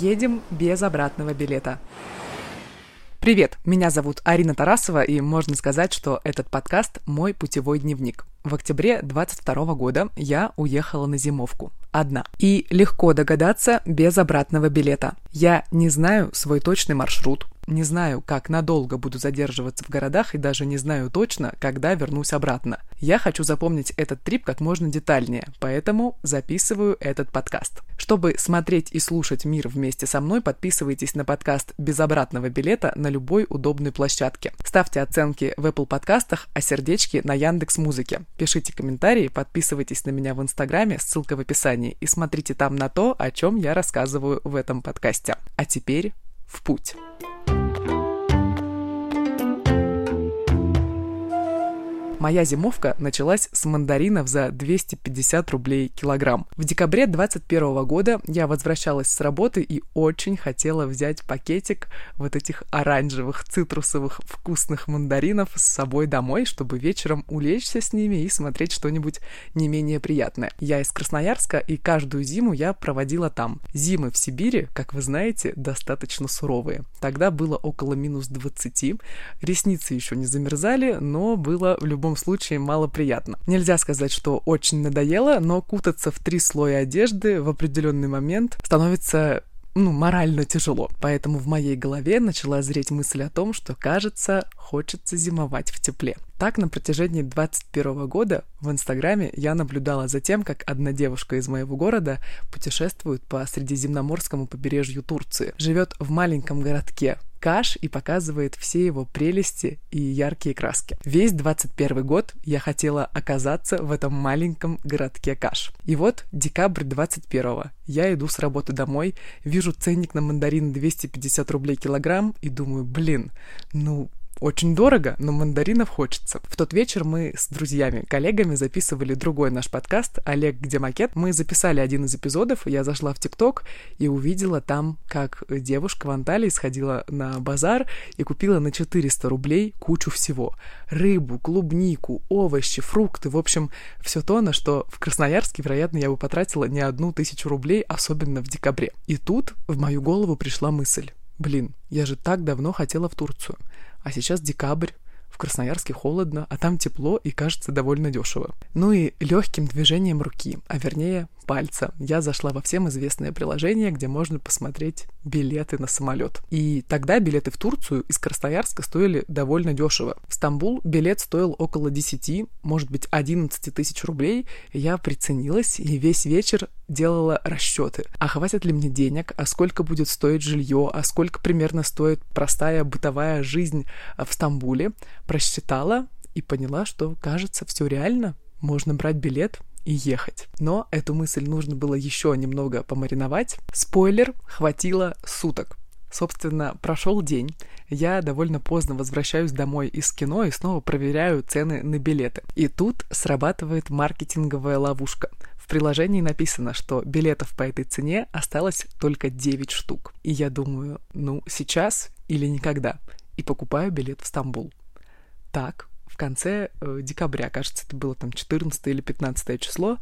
Едем без обратного билета. Привет, меня зовут Арина Тарасова, и можно сказать, что этот подкаст – мой путевой дневник. В октябре 22 года я уехала на зимовку. Одна. И легко догадаться, без обратного билета. Я не знаю свой точный маршрут, не знаю, как надолго буду задерживаться в городах и даже не знаю точно, когда вернусь обратно. Я хочу запомнить этот трип как можно детальнее, поэтому записываю этот подкаст. Чтобы смотреть и слушать мир вместе со мной, подписывайтесь на подкаст «Без обратного билета» на любой удобной площадке. Ставьте оценки в Apple подкастах, а сердечки на Яндекс Музыке. Пишите комментарии, подписывайтесь на меня в Инстаграме, ссылка в описании, и смотрите там на то, о чем я рассказываю в этом подкасте. А теперь в путь. Моя зимовка началась с мандаринов за 250 рублей килограмм. В декабре 2021 года я возвращалась с работы и очень хотела взять пакетик вот этих оранжевых, цитрусовых, вкусных мандаринов с собой домой, чтобы вечером улечься с ними и смотреть что-нибудь не менее приятное. Я из Красноярска, и каждую зиму я проводила там. Зимы в Сибири, как вы знаете, достаточно суровые. Тогда было около минус 20, ресницы еще не замерзали, но было в любом любом случае малоприятно. Нельзя сказать, что очень надоело, но кутаться в три слоя одежды в определенный момент становится ну, морально тяжело. Поэтому в моей голове начала зреть мысль о том, что, кажется, хочется зимовать в тепле. Так, на протяжении 21 года в Инстаграме я наблюдала за тем, как одна девушка из моего города путешествует по средиземноморскому побережью Турции. Живет в маленьком городке Каш и показывает все его прелести и яркие краски. Весь 21 год я хотела оказаться в этом маленьком городке Каш. И вот декабрь 21 я иду с работы домой, вижу ценник на мандарин 250 рублей килограмм и думаю, блин, ну очень дорого, но мандаринов хочется. В тот вечер мы с друзьями, коллегами записывали другой наш подкаст «Олег, где макет?». Мы записали один из эпизодов, я зашла в ТикТок и увидела там, как девушка в Анталии сходила на базар и купила на 400 рублей кучу всего. Рыбу, клубнику, овощи, фрукты, в общем, все то, на что в Красноярске, вероятно, я бы потратила не одну тысячу рублей, особенно в декабре. И тут в мою голову пришла мысль. Блин, я же так давно хотела в Турцию а сейчас декабрь, в Красноярске холодно, а там тепло и кажется довольно дешево. Ну и легким движением руки, а вернее пальца, я зашла во всем известное приложение, где можно посмотреть билеты на самолет. И тогда билеты в Турцию из Красноярска стоили довольно дешево. В Стамбул билет стоил около 10, может быть 11 тысяч рублей. Я приценилась и весь вечер делала расчеты. А хватит ли мне денег? А сколько будет стоить жилье? А сколько примерно стоит простая бытовая жизнь в Стамбуле? Просчитала и поняла, что, кажется, все реально. Можно брать билет и ехать. Но эту мысль нужно было еще немного помариновать. Спойлер, хватило суток. Собственно, прошел день. Я довольно поздно возвращаюсь домой из кино и снова проверяю цены на билеты. И тут срабатывает маркетинговая ловушка. В приложении написано, что билетов по этой цене осталось только 9 штук. И я думаю, ну, сейчас или никогда. И покупаю билет в Стамбул. Так, конце э, декабря, кажется, это было там 14 или 15 число,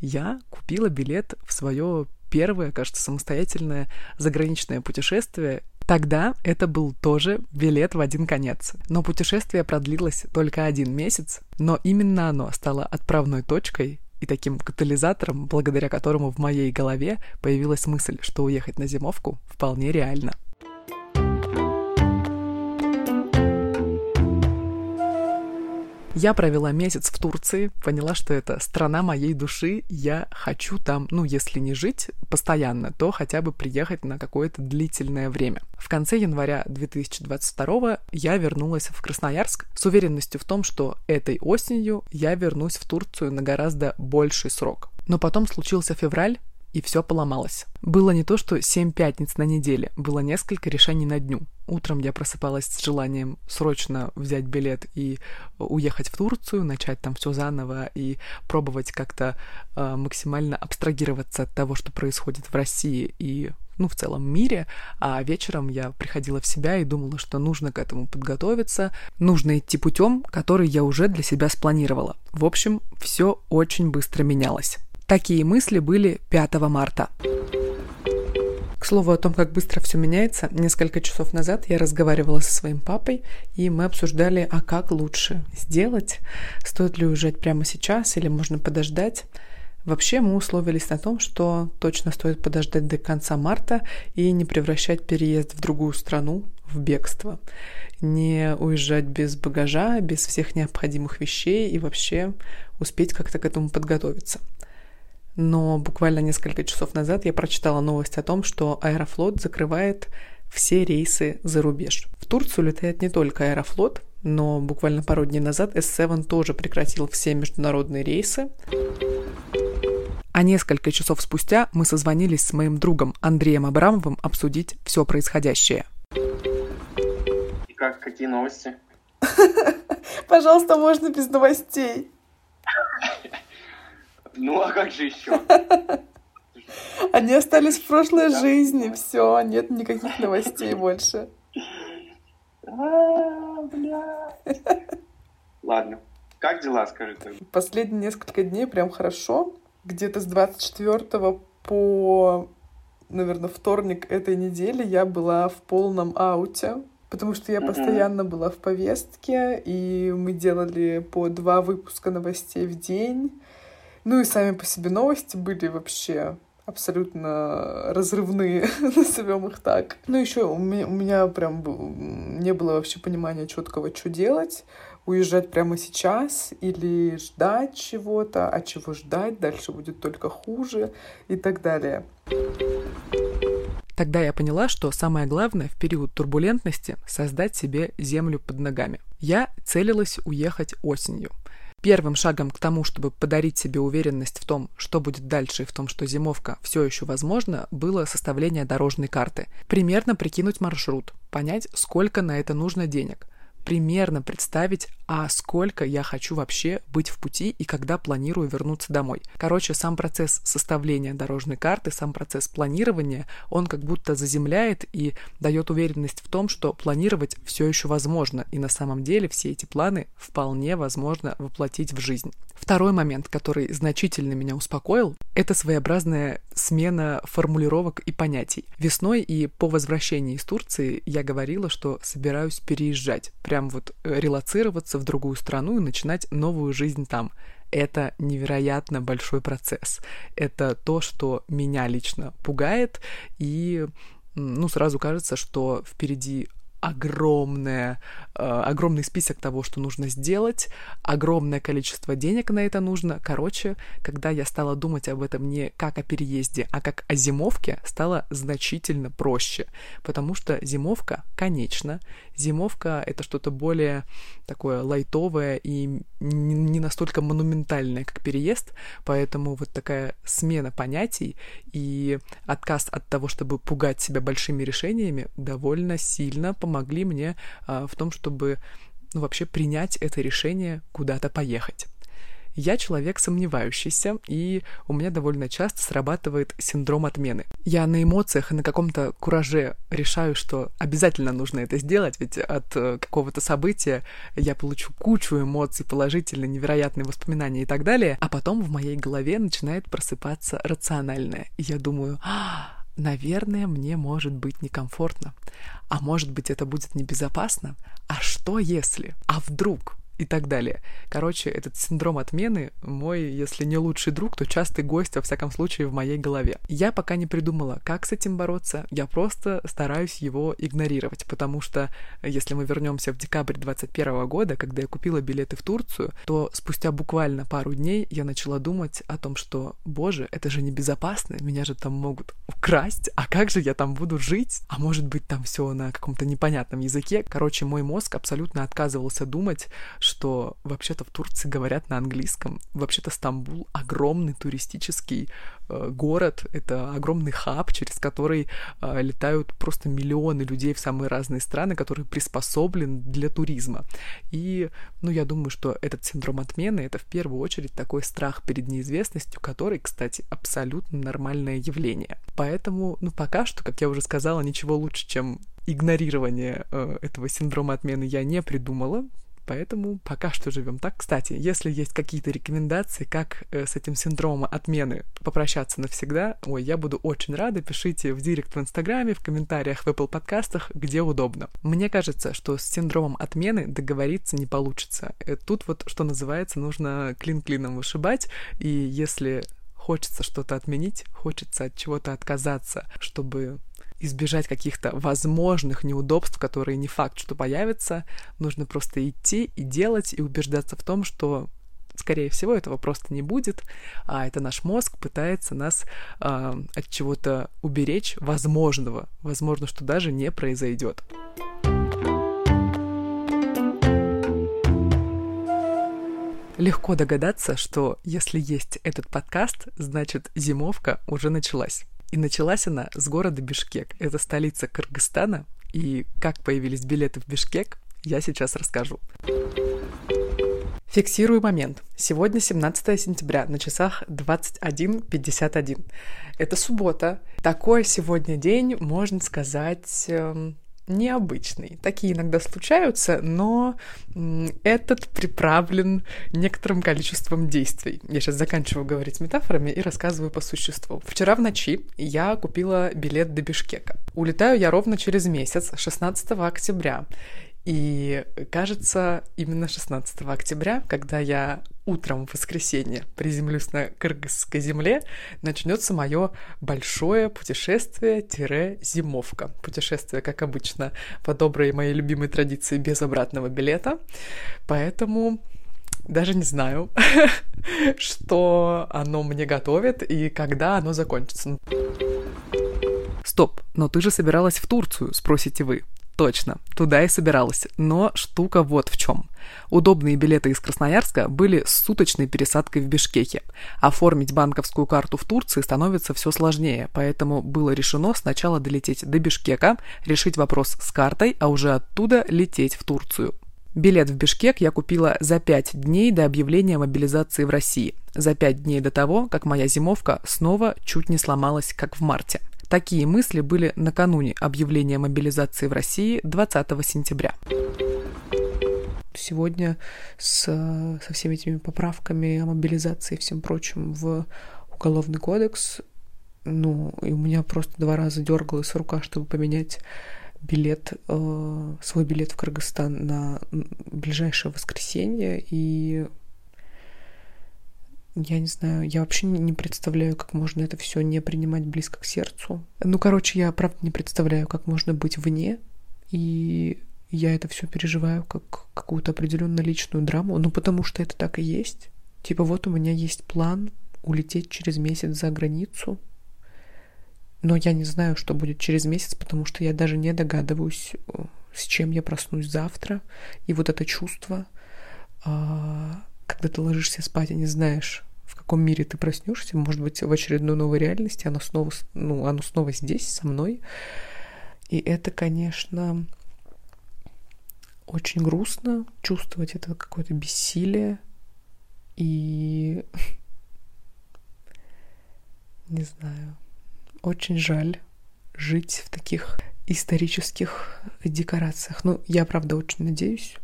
я купила билет в свое первое, кажется, самостоятельное заграничное путешествие. Тогда это был тоже билет в один конец. Но путешествие продлилось только один месяц, но именно оно стало отправной точкой и таким катализатором, благодаря которому в моей голове появилась мысль, что уехать на зимовку вполне реально. Я провела месяц в Турции, поняла, что это страна моей души, я хочу там, ну, если не жить постоянно, то хотя бы приехать на какое-то длительное время. В конце января 2022 я вернулась в Красноярск с уверенностью в том, что этой осенью я вернусь в Турцию на гораздо больший срок. Но потом случился февраль, и все поломалось. Было не то, что семь пятниц на неделе, было несколько решений на дню. Утром я просыпалась с желанием срочно взять билет и уехать в Турцию, начать там все заново и пробовать как-то э, максимально абстрагироваться от того, что происходит в России и ну, в целом мире, а вечером я приходила в себя и думала, что нужно к этому подготовиться, нужно идти путем, который я уже для себя спланировала. В общем, все очень быстро менялось. Такие мысли были 5 марта. К слову о том, как быстро все меняется, несколько часов назад я разговаривала со своим папой, и мы обсуждали, а как лучше сделать, стоит ли уезжать прямо сейчас или можно подождать. Вообще мы условились на том, что точно стоит подождать до конца марта и не превращать переезд в другую страну в бегство. Не уезжать без багажа, без всех необходимых вещей и вообще успеть как-то к этому подготовиться. Но буквально несколько часов назад я прочитала новость о том, что Аэрофлот закрывает все рейсы за рубеж. В Турцию летает не только Аэрофлот, но буквально пару дней назад S7 тоже прекратил все международные рейсы. А несколько часов спустя мы созвонились с моим другом Андреем Абрамовым обсудить все происходящее. И как, какие новости? Пожалуйста, можно без новостей. Ну, а как же еще? Они остались в прошлой жизни, все, нет никаких новостей больше. А. Ладно. Как дела, скажи тогда? Последние несколько дней прям хорошо. Где-то с 24 по, наверное, вторник этой недели я была в полном ауте, потому что я постоянно была в повестке, и мы делали по два выпуска новостей в день. Ну и сами по себе новости были вообще абсолютно разрывные, назовем их так. Ну, еще у меня, у меня прям не было вообще понимания четкого, что делать. Уезжать прямо сейчас или ждать чего-то, а чего ждать, дальше будет только хуже и так далее. Тогда я поняла, что самое главное в период турбулентности — создать себе землю под ногами. Я целилась уехать осенью. Первым шагом к тому, чтобы подарить себе уверенность в том, что будет дальше и в том, что зимовка все еще возможна, было составление дорожной карты. Примерно прикинуть маршрут, понять, сколько на это нужно денег, примерно представить, а сколько я хочу вообще быть в пути и когда планирую вернуться домой. Короче, сам процесс составления дорожной карты, сам процесс планирования, он как будто заземляет и дает уверенность в том, что планировать все еще возможно, и на самом деле все эти планы вполне возможно воплотить в жизнь. Второй момент, который значительно меня успокоил, это своеобразная смена формулировок и понятий. Весной и по возвращении из Турции я говорила, что собираюсь переезжать, прям вот э, релацироваться в другую страну и начинать новую жизнь там. Это невероятно большой процесс. Это то, что меня лично пугает, и ну, сразу кажется, что впереди огромное, э, огромный список того, что нужно сделать, огромное количество денег на это нужно. Короче, когда я стала думать об этом не как о переезде, а как о зимовке, стало значительно проще, потому что зимовка, конечно, зимовка — это что-то более такое лайтовое и не настолько монументальное, как переезд, поэтому вот такая смена понятий и отказ от того, чтобы пугать себя большими решениями, довольно сильно помогли мне а, в том, чтобы ну, вообще принять это решение куда-то поехать. Я человек сомневающийся, и у меня довольно часто срабатывает синдром отмены. Я на эмоциях и на каком-то кураже решаю, что обязательно нужно это сделать, ведь от э, какого-то события я получу кучу эмоций, положительные, невероятные воспоминания и так далее, а потом в моей голове начинает просыпаться рациональное. И я думаю, а, наверное, мне может быть некомфортно. А может быть, это будет небезопасно? А что если? А вдруг? И так далее. Короче, этот синдром отмены мой, если не лучший друг, то частый гость, во всяком случае, в моей голове. Я пока не придумала, как с этим бороться, я просто стараюсь его игнорировать, потому что если мы вернемся в декабрь 2021 года, когда я купила билеты в Турцию, то спустя буквально пару дней я начала думать о том, что, боже, это же небезопасно, меня же там могут украсть, а как же я там буду жить? А может быть там все на каком-то непонятном языке? Короче, мой мозг абсолютно отказывался думать, что вообще-то в Турции говорят на английском. Вообще-то Стамбул огромный туристический э, город, это огромный хаб, через который э, летают просто миллионы людей в самые разные страны, который приспособлен для туризма. И, ну, я думаю, что этот синдром отмены — это в первую очередь такой страх перед неизвестностью, который, кстати, абсолютно нормальное явление. Поэтому, ну, пока что, как я уже сказала, ничего лучше, чем игнорирование э, этого синдрома отмены я не придумала Поэтому пока что живем так. Кстати, если есть какие-то рекомендации, как э, с этим синдромом отмены попрощаться навсегда, ой, я буду очень рада. Пишите в директ в Инстаграме, в комментариях в Apple подкастах, где удобно. Мне кажется, что с синдромом отмены договориться не получится. Э, тут вот, что называется, нужно клин клином вышибать, и если хочется что-то отменить, хочется от чего-то отказаться, чтобы избежать каких-то возможных неудобств, которые не факт, что появятся. Нужно просто идти и делать, и убеждаться в том, что скорее всего, этого просто не будет, а это наш мозг пытается нас э, от чего-то уберечь возможного, возможно, что даже не произойдет. Легко догадаться, что если есть этот подкаст, значит зимовка уже началась. И началась она с города Бишкек. Это столица Кыргызстана. И как появились билеты в Бишкек, я сейчас расскажу. Фиксирую момент. Сегодня 17 сентября, на часах 21.51. Это суббота. Такой сегодня день, можно сказать, эм, необычный. Такие иногда случаются, но этот приправлен некоторым количеством действий. Я сейчас заканчиваю говорить метафорами и рассказываю по существу. Вчера в ночи я купила билет до Бишкека. Улетаю я ровно через месяц, 16 октября. И кажется, именно 16 октября, когда я утром в воскресенье приземлюсь на кыргызской земле, начнется мое большое путешествие-зимовка. Путешествие, как обычно, по доброй моей любимой традиции без обратного билета. Поэтому даже не знаю, что оно мне готовит и когда оно закончится. Стоп, но ты же собиралась в Турцию, спросите вы. Точно, туда и собиралась. Но штука вот в чем. Удобные билеты из Красноярска были с суточной пересадкой в Бишкеке. Оформить банковскую карту в Турции становится все сложнее, поэтому было решено сначала долететь до Бишкека, решить вопрос с картой, а уже оттуда лететь в Турцию. Билет в Бишкек я купила за пять дней до объявления мобилизации в России. За пять дней до того, как моя зимовка снова чуть не сломалась, как в марте. Такие мысли были накануне объявления мобилизации в России 20 сентября. Сегодня с, со всеми этими поправками о мобилизации и всем прочим в Уголовный кодекс, ну, и у меня просто два раза дергалась рука, чтобы поменять билет, э, свой билет в Кыргызстан на ближайшее воскресенье, и я не знаю, я вообще не представляю, как можно это все не принимать близко к сердцу. Ну, короче, я правда не представляю, как можно быть вне, и я это все переживаю как какую-то определенную личную драму, ну, потому что это так и есть. Типа, вот у меня есть план улететь через месяц за границу, но я не знаю, что будет через месяц, потому что я даже не догадываюсь, э, с чем я проснусь завтра. И вот это чувство, а, когда ты ложишься спать и не знаешь, в каком мире ты проснешься, может быть, в очередной новой реальности, оно снова, ну, оно снова здесь, со мной. И это, конечно, очень грустно чувствовать это какое-то бессилие и не знаю, очень жаль жить в таких исторических декорациях. Ну, я, правда, очень надеюсь,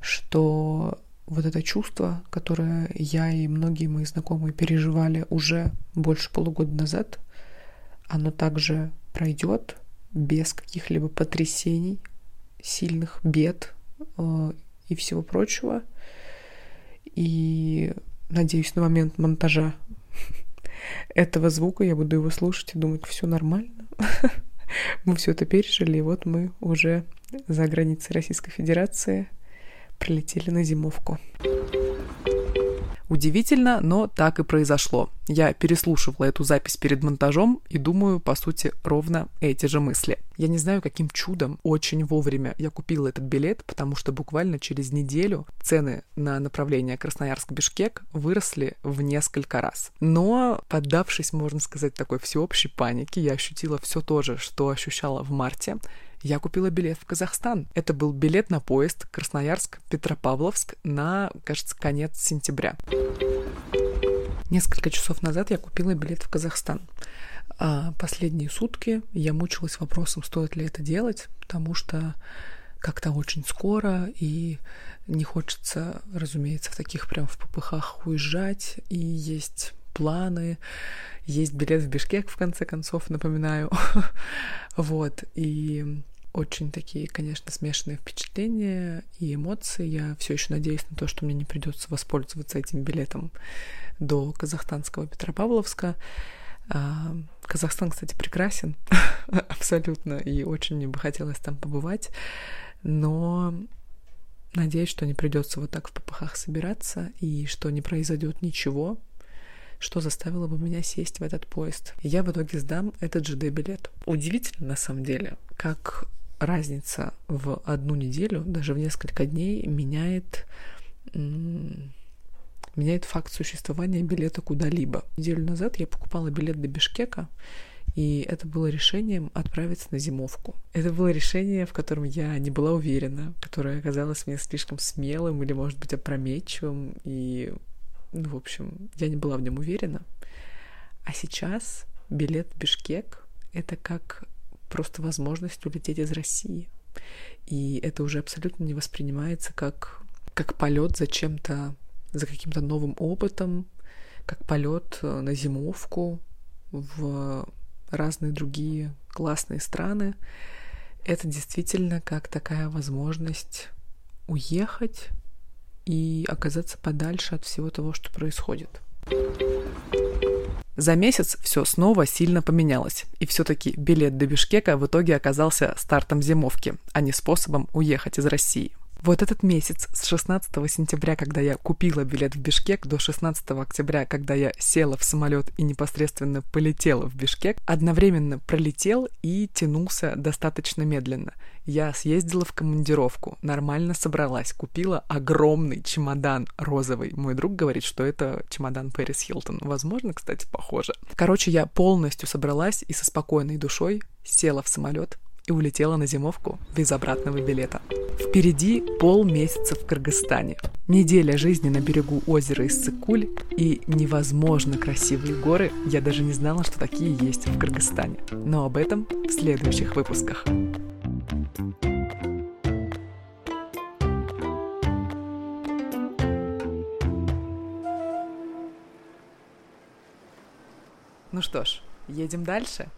что вот это чувство, которое я и многие мои знакомые переживали уже больше полугода назад, оно также пройдет без каких-либо потрясений, сильных бед э, и всего прочего. И надеюсь, на момент монтажа этого звука я буду его слушать и думать, все нормально. Мы все это пережили, и вот мы уже за границей Российской Федерации прилетели на зимовку. Удивительно, но так и произошло. Я переслушивала эту запись перед монтажом и думаю, по сути, ровно эти же мысли. Я не знаю, каким чудом очень вовремя я купила этот билет, потому что буквально через неделю цены на направление Красноярск-Бишкек выросли в несколько раз. Но, поддавшись, можно сказать, такой всеобщей панике, я ощутила все то же, что ощущала в марте я купила билет в Казахстан. Это был билет на поезд Красноярск-Петропавловск на, кажется, конец сентября. Несколько часов назад я купила билет в Казахстан. А последние сутки я мучилась вопросом, стоит ли это делать, потому что как-то очень скоро, и не хочется, разумеется, в таких прям в попыхах уезжать, и есть планы, есть билет в Бишкек, в конце концов, напоминаю. вот, и очень такие, конечно, смешанные впечатления и эмоции. Я все еще надеюсь на то, что мне не придется воспользоваться этим билетом до казахстанского Петропавловска. А, Казахстан, кстати, прекрасен абсолютно, и очень мне бы хотелось там побывать, но надеюсь, что не придется вот так в попахах собираться, и что не произойдет ничего, что заставило бы меня сесть в этот поезд. И я в итоге сдам этот ЖД-билет. Удивительно, на самом деле, как разница в одну неделю, даже в несколько дней, меняет меняет факт существования билета куда-либо. Неделю назад я покупала билет до Бишкека, и это было решением отправиться на зимовку. Это было решение, в котором я не была уверена, которое оказалось мне слишком смелым или, может быть, опрометчивым. И, ну, в общем, я не была в нем уверена. А сейчас билет в Бишкек — это как просто возможность улететь из России. И это уже абсолютно не воспринимается как, как полет за чем-то за каким-то новым опытом, как полет э, на зимовку в разные другие классные страны. Это действительно как такая возможность уехать и оказаться подальше от всего того, что происходит. За месяц все снова сильно поменялось, и все-таки билет до Бишкека в итоге оказался стартом зимовки, а не способом уехать из России. Вот этот месяц с 16 сентября, когда я купила билет в Бишкек, до 16 октября, когда я села в самолет и непосредственно полетела в Бишкек, одновременно пролетел и тянулся достаточно медленно. Я съездила в командировку, нормально собралась, купила огромный чемодан розовый. Мой друг говорит, что это чемодан Пэрис Хилтон. Возможно, кстати, похоже. Короче, я полностью собралась и со спокойной душой села в самолет, и улетела на зимовку без обратного билета. Впереди полмесяца в Кыргызстане, неделя жизни на берегу озера Иссык-Куль и невозможно красивые горы. Я даже не знала, что такие есть в Кыргызстане. Но об этом в следующих выпусках. Ну что ж, едем дальше.